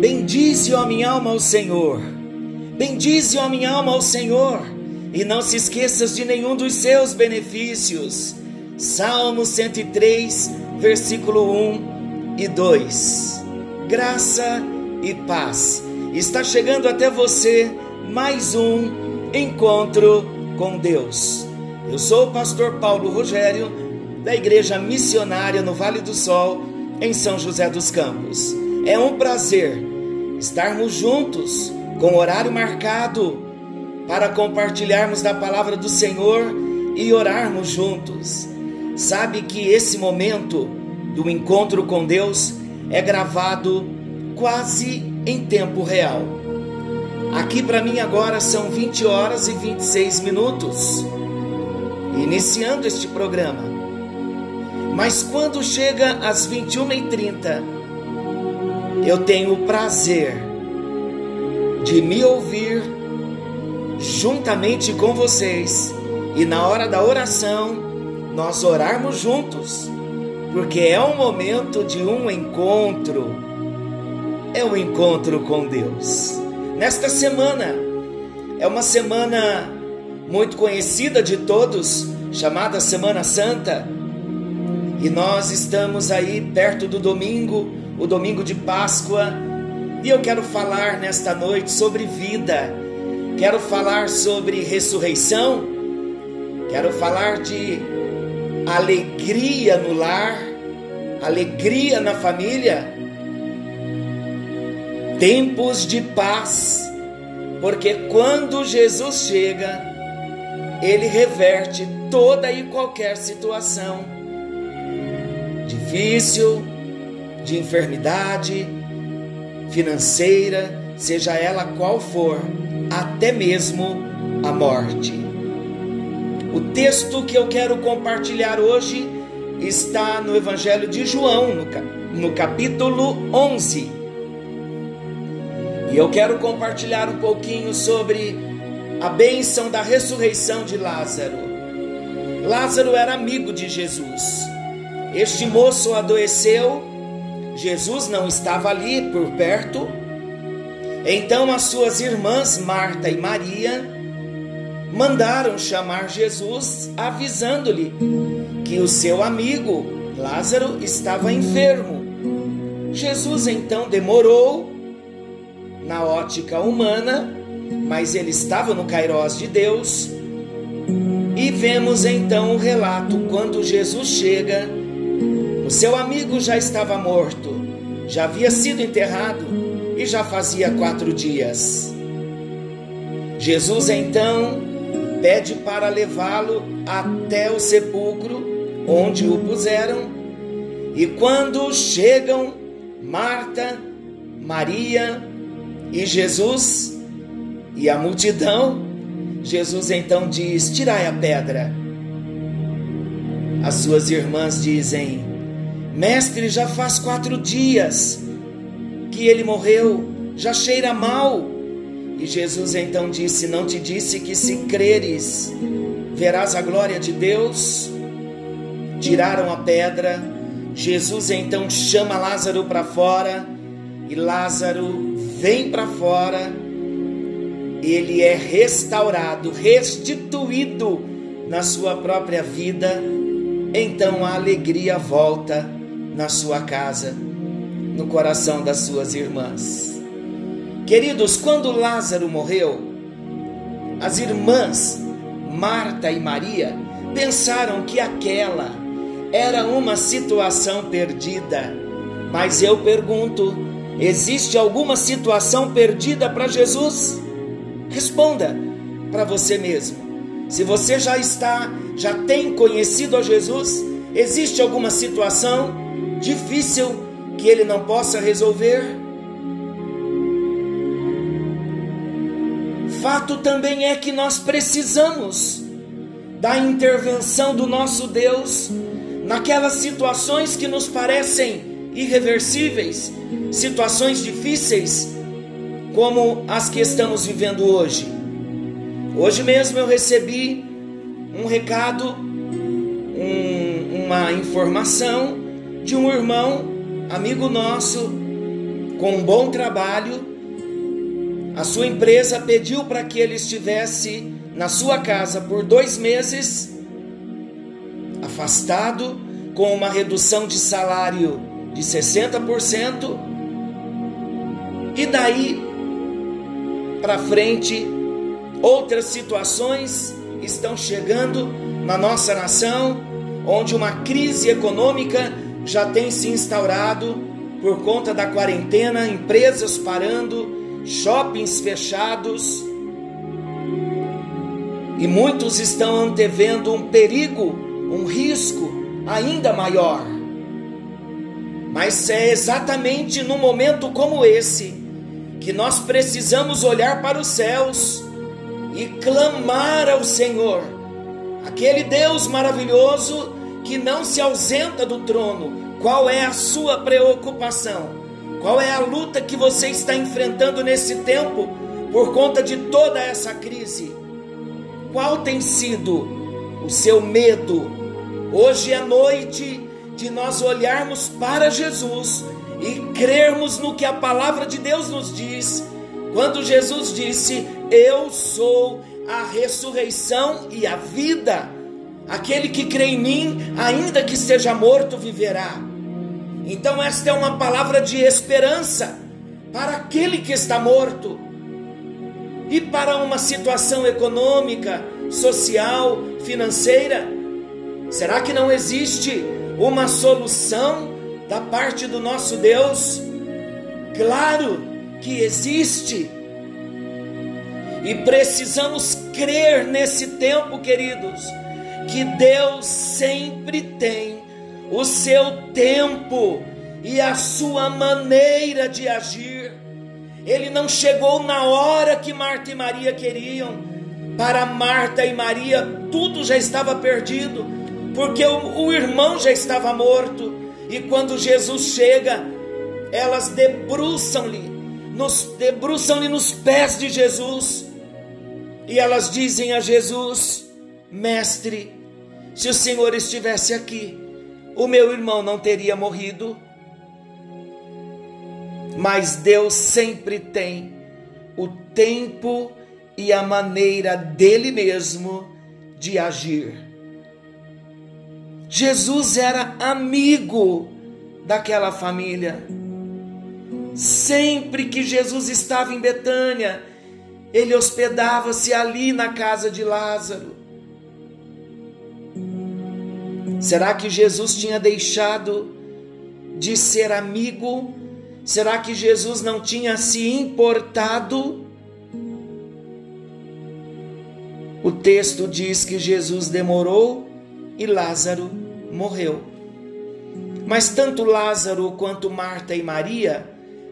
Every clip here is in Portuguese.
Bendize, ó minha alma, ao Senhor. Bendize, ó minha alma, ao Senhor. E não se esqueças de nenhum dos seus benefícios. Salmo 103, versículo 1 e 2. Graça e paz. Está chegando até você mais um encontro com Deus. Eu sou o pastor Paulo Rogério, da Igreja Missionária no Vale do Sol, em São José dos Campos. É um prazer estarmos juntos com horário marcado para compartilharmos da palavra do Senhor e orarmos juntos. Sabe que esse momento do encontro com Deus é gravado quase em tempo real. Aqui para mim agora são 20 horas e 26 minutos, iniciando este programa. Mas quando chega às 21h30, eu tenho o prazer de me ouvir juntamente com vocês. E na hora da oração nós orarmos juntos, porque é um momento de um encontro, é um encontro com Deus. Nesta semana, é uma semana muito conhecida de todos, chamada Semana Santa, e nós estamos aí perto do domingo o domingo de Páscoa, e eu quero falar nesta noite sobre vida, quero falar sobre ressurreição, quero falar de alegria no lar, alegria na família, tempos de paz, porque quando Jesus chega, ele reverte toda e qualquer situação. Difícil, de enfermidade financeira, seja ela qual for, até mesmo a morte. O texto que eu quero compartilhar hoje está no Evangelho de João, no capítulo 11. E eu quero compartilhar um pouquinho sobre a bênção da ressurreição de Lázaro. Lázaro era amigo de Jesus. Este moço adoeceu Jesus não estava ali por perto. Então as suas irmãs Marta e Maria mandaram chamar Jesus, avisando-lhe que o seu amigo Lázaro estava enfermo. Jesus então demorou na ótica humana, mas ele estava no Cairós de Deus. E vemos então o relato quando Jesus chega seu amigo já estava morto, já havia sido enterrado e já fazia quatro dias. Jesus então pede para levá-lo até o sepulcro onde o puseram. E quando chegam Marta, Maria e Jesus e a multidão, Jesus então diz: Tirai a pedra. As suas irmãs dizem: Mestre, já faz quatro dias que ele morreu, já cheira mal. E Jesus então disse: Não te disse que se creres, verás a glória de Deus? Tiraram a pedra. Jesus então chama Lázaro para fora e Lázaro vem para fora. Ele é restaurado, restituído na sua própria vida. Então a alegria volta na sua casa, no coração das suas irmãs. Queridos, quando Lázaro morreu, as irmãs Marta e Maria pensaram que aquela era uma situação perdida. Mas eu pergunto: existe alguma situação perdida para Jesus? Responda para você mesmo. Se você já está, já tem conhecido a Jesus, existe alguma situação difícil que ele não possa resolver? fato também é que nós precisamos da intervenção do nosso Deus naquelas situações que nos parecem irreversíveis, situações difíceis, como as que estamos vivendo hoje. Hoje mesmo eu recebi um recado, um, uma informação de um irmão, amigo nosso, com um bom trabalho. A sua empresa pediu para que ele estivesse na sua casa por dois meses, afastado, com uma redução de salário de 60%, e daí para frente, outras situações estão chegando na nossa nação, onde uma crise econômica já tem se instaurado por conta da quarentena, empresas parando, shoppings fechados. E muitos estão antevendo um perigo, um risco ainda maior. Mas é exatamente num momento como esse que nós precisamos olhar para os céus e clamar ao Senhor, aquele Deus maravilhoso que não se ausenta do trono. Qual é a sua preocupação? Qual é a luta que você está enfrentando nesse tempo por conta de toda essa crise? Qual tem sido o seu medo? Hoje é noite de nós olharmos para Jesus e crermos no que a palavra de Deus nos diz. Quando Jesus disse: Eu sou a ressurreição e a vida. Aquele que crê em mim, ainda que esteja morto, viverá. Então, esta é uma palavra de esperança para aquele que está morto e para uma situação econômica, social, financeira. Será que não existe uma solução da parte do nosso Deus? Claro que existe. E precisamos crer nesse tempo, queridos, que Deus sempre tem o seu tempo e a sua maneira de agir. Ele não chegou na hora que Marta e Maria queriam. Para Marta e Maria, tudo já estava perdido, porque o, o irmão já estava morto. E quando Jesus chega, elas debruçam-lhe, nos debruçam-lhe nos pés de Jesus. E elas dizem a Jesus: Mestre, se o Senhor estivesse aqui, o meu irmão não teria morrido. Mas Deus sempre tem o tempo e a maneira dele mesmo de agir. Jesus era amigo daquela família. Sempre que Jesus estava em Betânia, ele hospedava-se ali na casa de Lázaro. Será que Jesus tinha deixado de ser amigo? Será que Jesus não tinha se importado? O texto diz que Jesus demorou e Lázaro morreu. Mas tanto Lázaro quanto Marta e Maria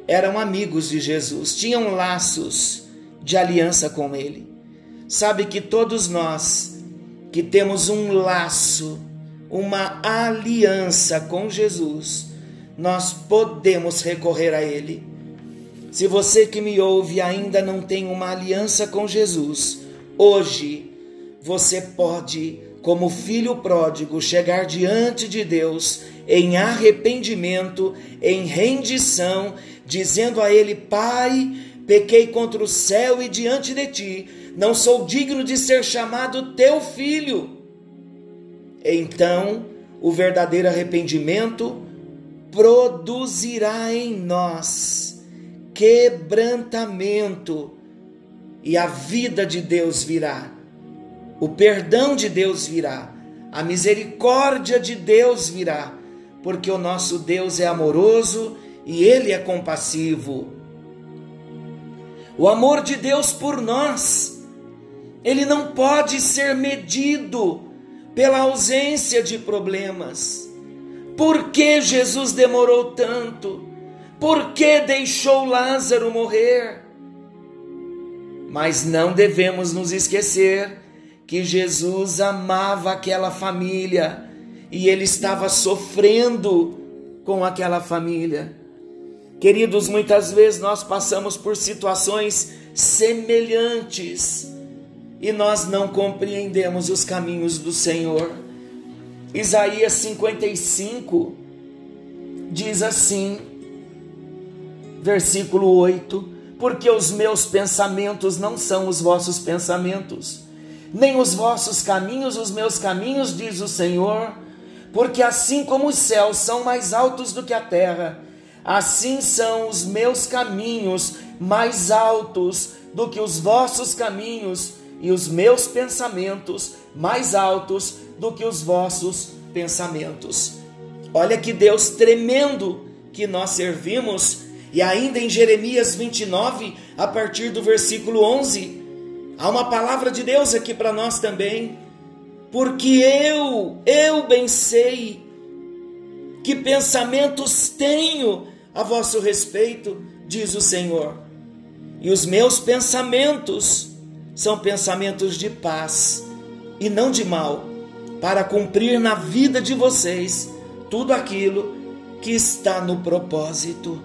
eram amigos de Jesus, tinham laços de aliança com ele. Sabe que todos nós que temos um laço, uma aliança com Jesus, nós podemos recorrer a ele. Se você que me ouve ainda não tem uma aliança com Jesus, hoje você pode como filho pródigo, chegar diante de Deus em arrependimento, em rendição, dizendo a Ele: Pai, pequei contra o céu e diante de ti, não sou digno de ser chamado teu filho. Então, o verdadeiro arrependimento produzirá em nós quebrantamento e a vida de Deus virá o perdão de Deus virá, a misericórdia de Deus virá, porque o nosso Deus é amoroso e ele é compassivo. O amor de Deus por nós, ele não pode ser medido pela ausência de problemas. Por que Jesus demorou tanto? Por que deixou Lázaro morrer? Mas não devemos nos esquecer que Jesus amava aquela família e ele estava sofrendo com aquela família. Queridos, muitas vezes nós passamos por situações semelhantes e nós não compreendemos os caminhos do Senhor. Isaías 55 diz assim, versículo 8: Porque os meus pensamentos não são os vossos pensamentos, nem os vossos caminhos os meus caminhos, diz o Senhor. Porque assim como os céus são mais altos do que a terra, assim são os meus caminhos mais altos do que os vossos caminhos, e os meus pensamentos mais altos do que os vossos pensamentos. Olha que Deus tremendo que nós servimos, e ainda em Jeremias 29, a partir do versículo 11, há uma palavra de Deus aqui para nós também. Porque eu, eu bem sei que pensamentos tenho a vosso respeito, diz o Senhor. E os meus pensamentos são pensamentos de paz e não de mal, para cumprir na vida de vocês tudo aquilo que está no propósito.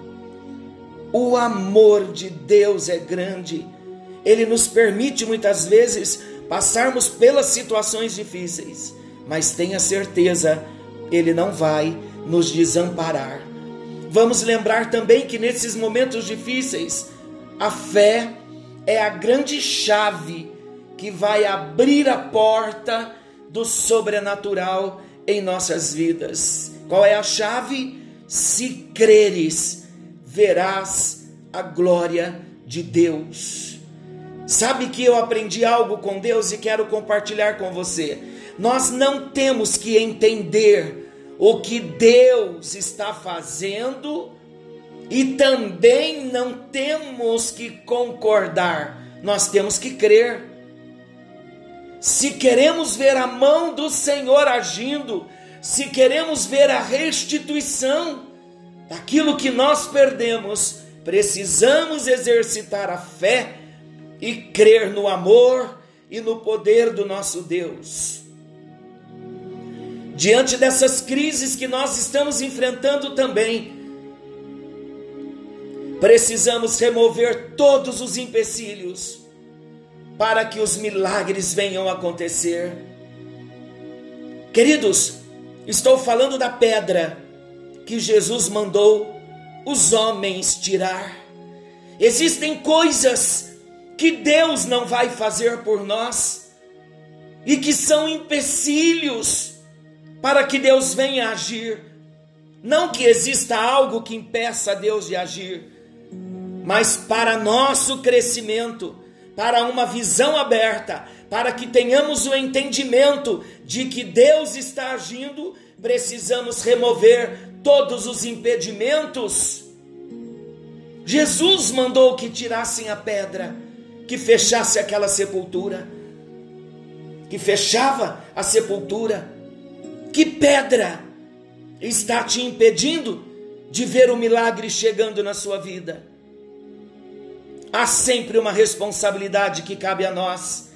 O amor de Deus é grande, ele nos permite muitas vezes passarmos pelas situações difíceis, mas tenha certeza, ele não vai nos desamparar. Vamos lembrar também que nesses momentos difíceis, a fé é a grande chave que vai abrir a porta do sobrenatural em nossas vidas. Qual é a chave? Se creres, verás a glória de Deus. Sabe que eu aprendi algo com Deus e quero compartilhar com você. Nós não temos que entender o que Deus está fazendo e também não temos que concordar, nós temos que crer. Se queremos ver a mão do Senhor agindo, se queremos ver a restituição daquilo que nós perdemos, precisamos exercitar a fé e crer no amor e no poder do nosso Deus. Diante dessas crises que nós estamos enfrentando também, Precisamos remover todos os empecilhos para que os milagres venham acontecer. Queridos, estou falando da pedra que Jesus mandou os homens tirar. Existem coisas que Deus não vai fazer por nós e que são empecilhos para que Deus venha agir. Não que exista algo que impeça Deus de agir, mas para nosso crescimento, para uma visão aberta, para que tenhamos o entendimento de que Deus está agindo, precisamos remover todos os impedimentos. Jesus mandou que tirassem a pedra que fechasse aquela sepultura, que fechava a sepultura. Que pedra está te impedindo de ver o milagre chegando na sua vida? Há sempre uma responsabilidade que cabe a nós.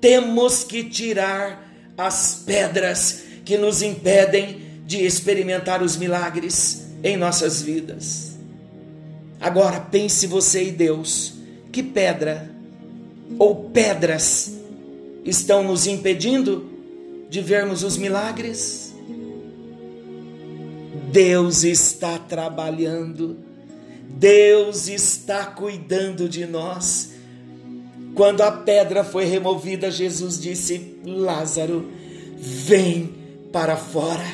Temos que tirar as pedras que nos impedem de experimentar os milagres em nossas vidas. Agora pense você e Deus, que pedra ou pedras estão nos impedindo de vermos os milagres? Deus está trabalhando Deus está cuidando de nós. Quando a pedra foi removida, Jesus disse: Lázaro, vem para fora.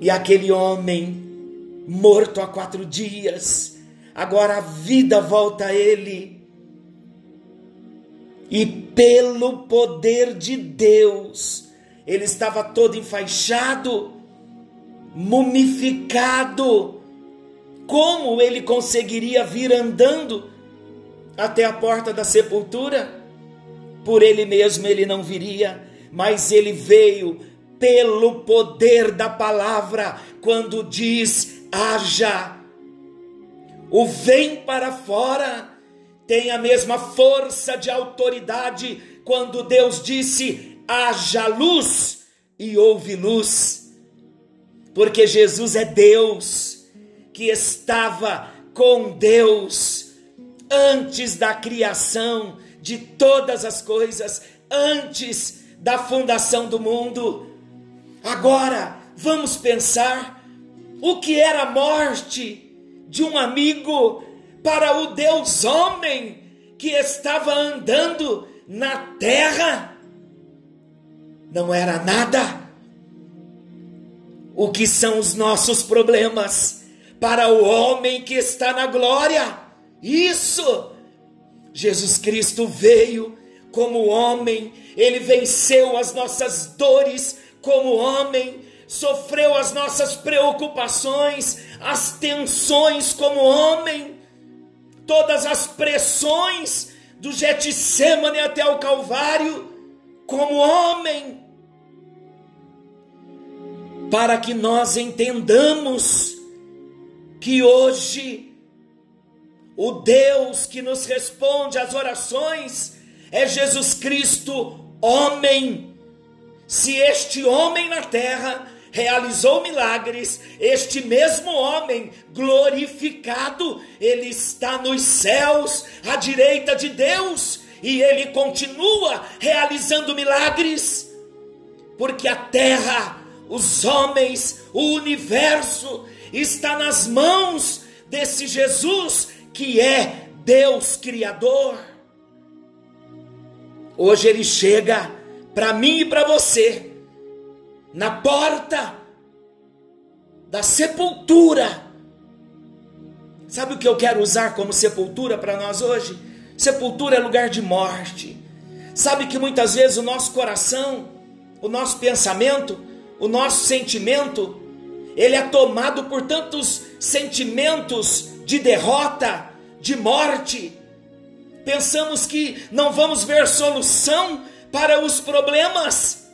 E aquele homem, morto há quatro dias, agora a vida volta a ele. E pelo poder de Deus, ele estava todo enfaixado, mumificado, como ele conseguiria vir andando até a porta da sepultura? Por ele mesmo ele não viria, mas ele veio pelo poder da palavra, quando diz: haja, o vem para fora, tem a mesma força de autoridade quando Deus disse: haja luz e houve luz. Porque Jesus é Deus que estava com Deus antes da criação de todas as coisas, antes da fundação do mundo. Agora, vamos pensar o que era a morte de um amigo para o Deus homem que estava andando na terra. Não era nada. O que são os nossos problemas para o homem que está na glória? Isso! Jesus Cristo veio como homem, ele venceu as nossas dores como homem, sofreu as nossas preocupações, as tensões como homem, todas as pressões do Getsemane até o Calvário como homem, para que nós entendamos que hoje o Deus que nos responde às orações é Jesus Cristo, homem. Se este homem na terra realizou milagres, este mesmo homem glorificado, ele está nos céus, à direita de Deus, e ele continua realizando milagres, porque a terra, os homens, o universo está nas mãos desse Jesus que é Deus Criador. Hoje ele chega para mim e para você na porta da sepultura. Sabe o que eu quero usar como sepultura para nós hoje? Sepultura é lugar de morte. Sabe que muitas vezes o nosso coração, o nosso pensamento, o nosso sentimento, ele é tomado por tantos sentimentos de derrota, de morte. Pensamos que não vamos ver solução para os problemas.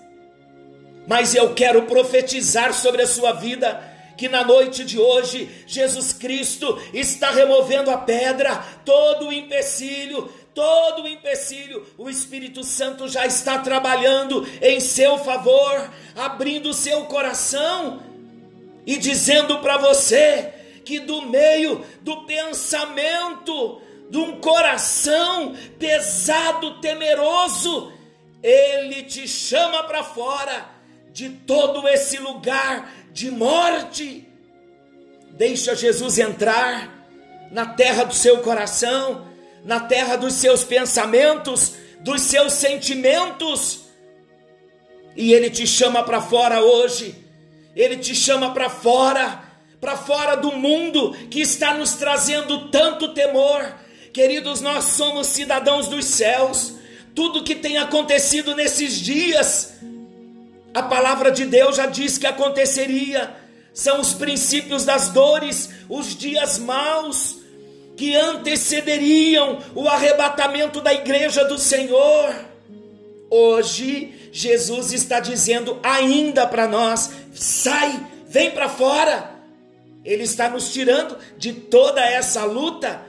Mas eu quero profetizar sobre a sua vida que na noite de hoje Jesus Cristo está removendo a pedra, todo o empecilho, todo o empecilho, o Espírito Santo já está trabalhando em seu favor, abrindo seu coração e dizendo para você que do meio do pensamento de um coração pesado, temeroso, ele te chama para fora de todo esse lugar de morte. Deixa Jesus entrar na terra do seu coração, na terra dos seus pensamentos, dos seus sentimentos. E ele te chama para fora hoje. Ele te chama para fora, para fora do mundo que está nos trazendo tanto temor. Queridos, nós somos cidadãos dos céus. Tudo que tem acontecido nesses dias, a palavra de Deus já diz que aconteceria. São os princípios das dores, os dias maus que antecederiam o arrebatamento da igreja do Senhor. Hoje, Jesus está dizendo ainda para nós: sai, vem para fora. Ele está nos tirando de toda essa luta,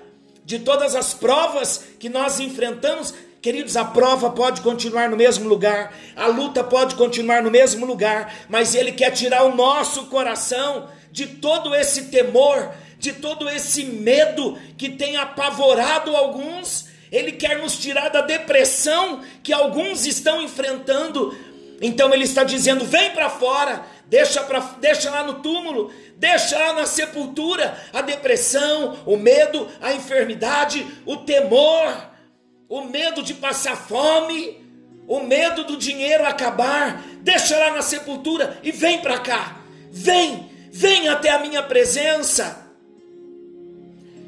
de todas as provas que nós enfrentamos, Queridos, a prova pode continuar no mesmo lugar, a luta pode continuar no mesmo lugar, mas Ele quer tirar o nosso coração de todo esse temor, de todo esse medo que tem apavorado alguns. Ele quer nos tirar da depressão que alguns estão enfrentando. Então Ele está dizendo: vem para fora, deixa, pra, deixa lá no túmulo, deixa lá na sepultura a depressão, o medo, a enfermidade, o temor o medo de passar fome, o medo do dinheiro acabar, deixa lá na sepultura e vem para cá. Vem, vem até a minha presença.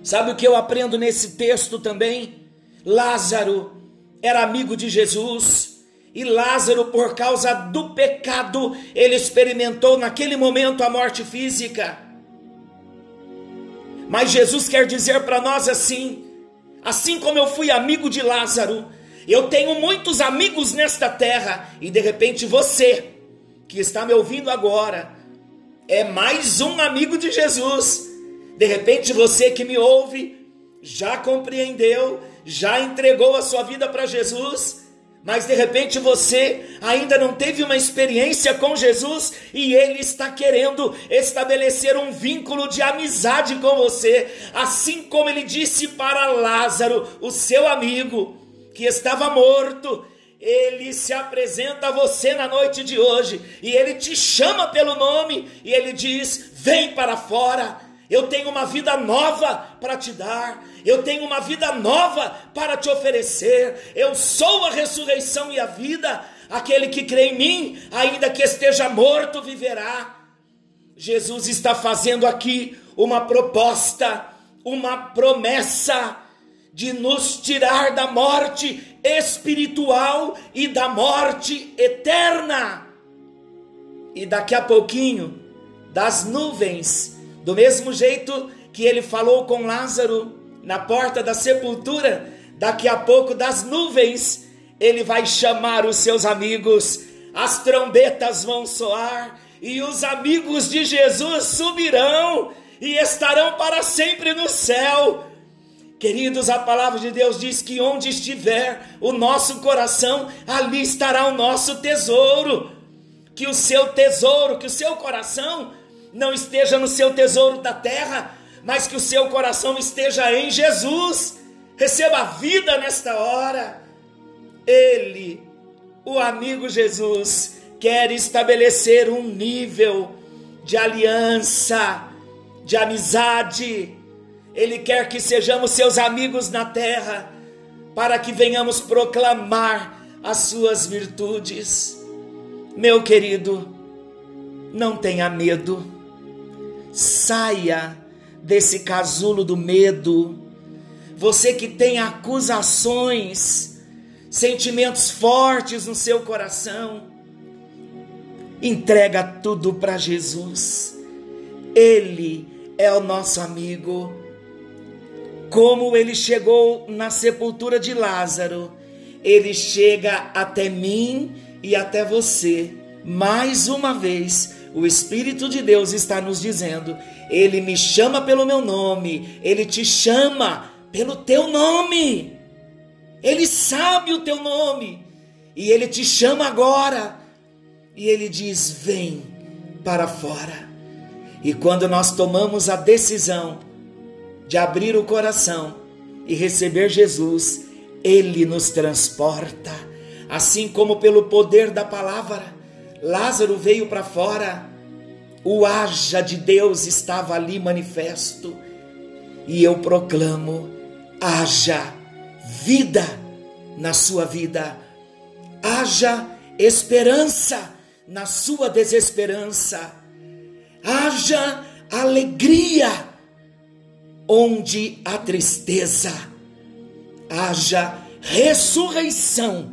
Sabe o que eu aprendo nesse texto também? Lázaro era amigo de Jesus. E Lázaro, por causa do pecado, ele experimentou naquele momento a morte física. Mas Jesus quer dizer para nós assim: Assim como eu fui amigo de Lázaro, eu tenho muitos amigos nesta terra e de repente você, que está me ouvindo agora, é mais um amigo de Jesus. De repente você que me ouve já compreendeu, já entregou a sua vida para Jesus, mas de repente você ainda não teve uma experiência com Jesus e ele está querendo estabelecer um vínculo de amizade com você, assim como ele disse para Lázaro, o seu amigo, que estava morto. Ele se apresenta a você na noite de hoje e ele te chama pelo nome e ele diz: Vem para fora. Eu tenho uma vida nova para te dar. Eu tenho uma vida nova para te oferecer. Eu sou a ressurreição e a vida. Aquele que crê em mim, ainda que esteja morto, viverá. Jesus está fazendo aqui uma proposta, uma promessa de nos tirar da morte espiritual e da morte eterna. E daqui a pouquinho, das nuvens, do mesmo jeito que ele falou com Lázaro na porta da sepultura, daqui a pouco das nuvens, ele vai chamar os seus amigos, as trombetas vão soar e os amigos de Jesus subirão e estarão para sempre no céu. Queridos, a palavra de Deus diz que onde estiver o nosso coração, ali estará o nosso tesouro. Que o seu tesouro, que o seu coração não esteja no seu tesouro da terra, mas que o seu coração esteja em Jesus. Receba a vida nesta hora. Ele, o amigo Jesus, quer estabelecer um nível de aliança, de amizade. Ele quer que sejamos seus amigos na terra, para que venhamos proclamar as suas virtudes. Meu querido, não tenha medo Saia desse casulo do medo. Você que tem acusações, sentimentos fortes no seu coração, entrega tudo para Jesus. Ele é o nosso amigo. Como ele chegou na sepultura de Lázaro, ele chega até mim e até você, mais uma vez, o Espírito de Deus está nos dizendo: Ele me chama pelo meu nome, Ele te chama pelo teu nome. Ele sabe o teu nome e Ele te chama agora. E Ele diz: Vem para fora. E quando nós tomamos a decisão de abrir o coração e receber Jesus, Ele nos transporta, assim como pelo poder da palavra Lázaro veio para fora, o haja de Deus estava ali manifesto, e eu proclamo: haja vida na sua vida, haja esperança na sua desesperança, haja alegria onde há tristeza, haja ressurreição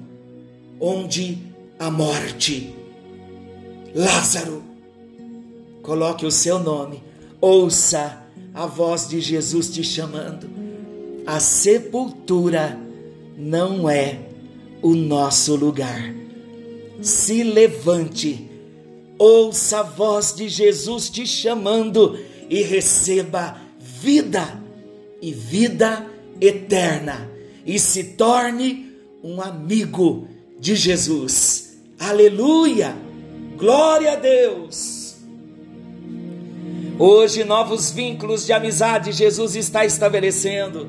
onde há morte. Lázaro, coloque o seu nome, ouça a voz de Jesus te chamando. A sepultura não é o nosso lugar. Se levante, ouça a voz de Jesus te chamando e receba vida e vida eterna e se torne um amigo de Jesus. Aleluia! Glória a Deus! Hoje, novos vínculos de amizade Jesus está estabelecendo.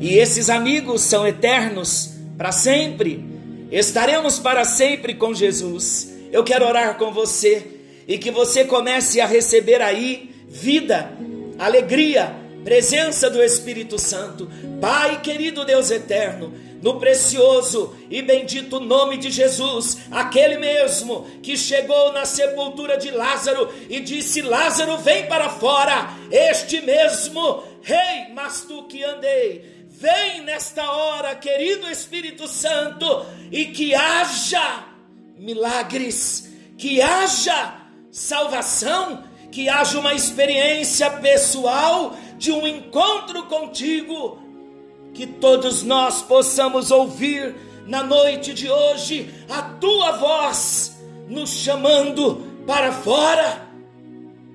E esses amigos são eternos para sempre. Estaremos para sempre com Jesus. Eu quero orar com você e que você comece a receber aí vida, alegria, presença do Espírito Santo. Pai querido Deus eterno, no precioso e bendito nome de Jesus, aquele mesmo que chegou na sepultura de Lázaro e disse: Lázaro, vem para fora. Este mesmo, rei, mas tu que andei, vem nesta hora, querido Espírito Santo, e que haja milagres, que haja salvação, que haja uma experiência pessoal de um encontro contigo que todos nós possamos ouvir na noite de hoje a tua voz nos chamando para fora.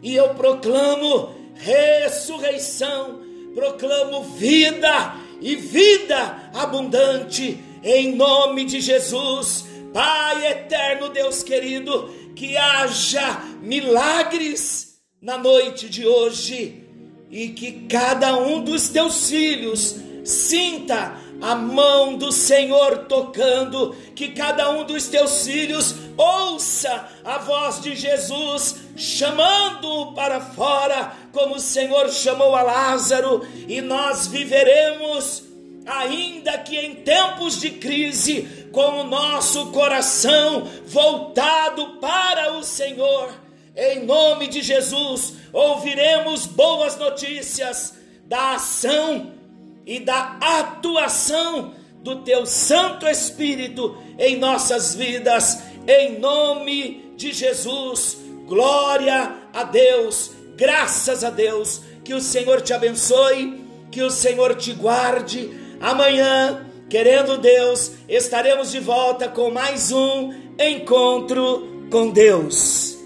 E eu proclamo ressurreição, proclamo vida e vida abundante, em nome de Jesus. Pai eterno, Deus querido, que haja milagres na noite de hoje e que cada um dos teus filhos sinta a mão do Senhor tocando, que cada um dos teus filhos ouça a voz de Jesus chamando-o para fora, como o Senhor chamou a Lázaro, e nós viveremos, ainda que em tempos de crise, com o nosso coração voltado para o Senhor. Em nome de Jesus, ouviremos boas notícias da ação e da atuação do teu Santo Espírito em nossas vidas, em nome de Jesus. Glória a Deus, graças a Deus. Que o Senhor te abençoe, que o Senhor te guarde. Amanhã, querendo Deus, estaremos de volta com mais um encontro com Deus.